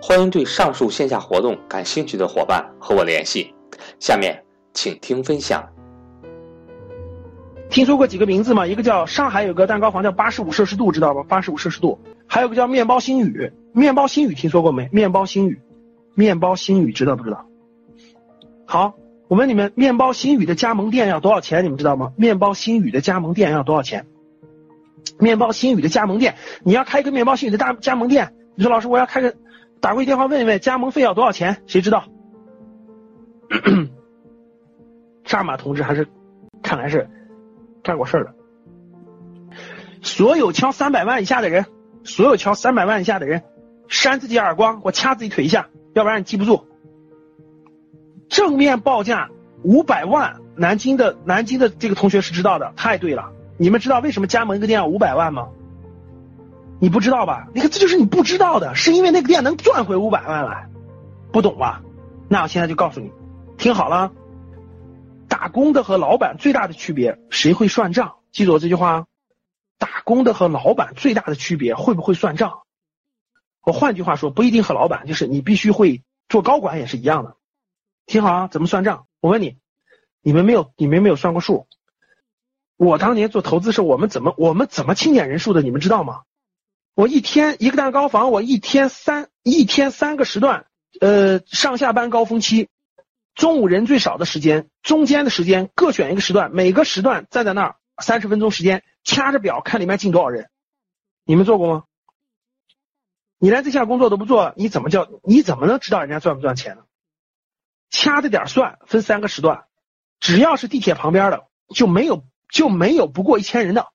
欢迎对上述线下活动感兴趣的伙伴和我联系。下面请听分享。听说过几个名字吗？一个叫上海有个蛋糕房叫八十五摄氏度，知道吗？八十五摄氏度。还有个叫面包新语，面包新语听说过没？面包新语，面包新语知道不知道？好，我问你们，面包新语的加盟店要多少钱？你们知道吗？面包新语的加盟店要多少钱？面包新语的加盟店，你要开一个面包新语的大加盟店，你说老师我要开个。打过去电话问一问加盟费要多少钱？谁知道？扎马同志还是看来是干过事儿的。所有敲三百万以下的人，所有敲三百万以下的人，扇自己耳光，我掐自己腿一下，要不然你记不住。正面报价五百万，南京的南京的这个同学是知道的，太对了。你们知道为什么加盟一个店要五百万吗？你不知道吧？你看，这就是你不知道的，是因为那个店能赚回五百万来，不懂吧？那我现在就告诉你，听好了，打工的和老板最大的区别，谁会算账？记住我这句话，打工的和老板最大的区别，会不会算账？我换句话说，不一定和老板，就是你必须会做高管也是一样的。听好啊，怎么算账？我问你，你们没有，你们没有算过数？我当年做投资时候，我们怎么我们怎么清点人数的？你们知道吗？我一天一个蛋糕房，我一天三一天三个时段，呃，上下班高峰期，中午人最少的时间，中间的时间各选一个时段，每个时段站在那儿三十分钟时间，掐着表看里面进多少人。你们做过吗？你连这项工作都不做，你怎么叫你怎么能知道人家赚不赚钱呢？掐着点算，分三个时段，只要是地铁旁边的，就没有就没有不过一千人的。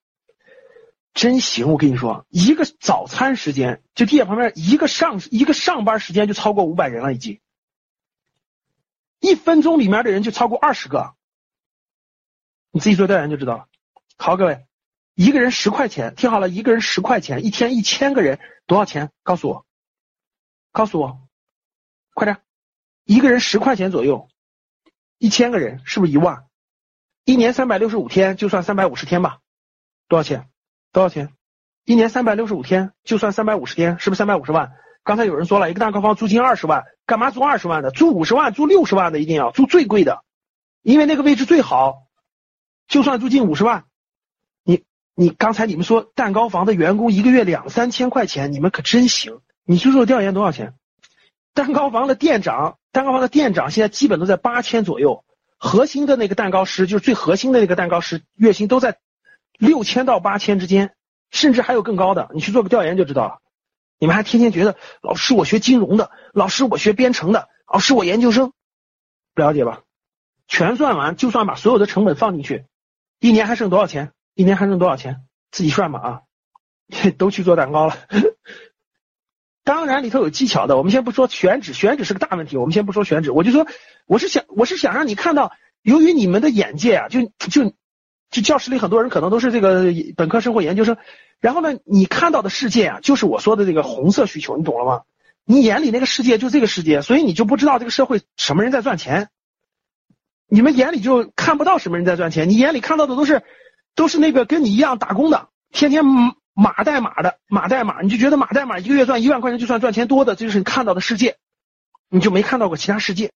真行，我跟你说，一个早餐时间就地铁旁边一个上一个上班时间就超过五百人了，已经一分钟里面的人就超过二十个，你自己做调研就知道了。好，各位，一个人十块钱，听好了，一个人十块钱，一天一千个人多少钱？告诉我，告诉我，快点，一个人十块钱左右，一千个人是不是一万？一年三百六十五天，就算三百五十天吧，多少钱？多少钱？一年三百六十五天，就算三百五十天，是不是三百五十万？刚才有人说了一个蛋糕房租金二十万，干嘛租二十万的？租五十万、租六十万的一定要租最贵的，因为那个位置最好。就算租金五十万，你你刚才你们说蛋糕房的员工一个月两三千块钱，你们可真行。你去做调研多少钱？蛋糕房的店长，蛋糕房的店长现在基本都在八千左右，核心的那个蛋糕师就是最核心的那个蛋糕师，月薪都在。六千到八千之间，甚至还有更高的，你去做个调研就知道了。你们还天天觉得老师我学金融的，老师我学编程的，老师我研究生，不了解吧？全算完，就算把所有的成本放进去，一年还剩多少钱？一年还剩多少钱？自己算吧啊！都去做蛋糕了。当然里头有技巧的，我们先不说选址，选址是个大问题，我们先不说选址，我就说我是想我是想让你看到，由于你们的眼界啊，就就。就教室里很多人可能都是这个本科生或研究生，然后呢，你看到的世界啊，就是我说的这个红色需求，你懂了吗？你眼里那个世界就这个世界，所以你就不知道这个社会什么人在赚钱，你们眼里就看不到什么人在赚钱，你眼里看到的都是都是那个跟你一样打工的，天天码代码的码代码，你就觉得码代码一个月赚一万块钱就算赚钱多的，这就是你看到的世界，你就没看到过其他世界。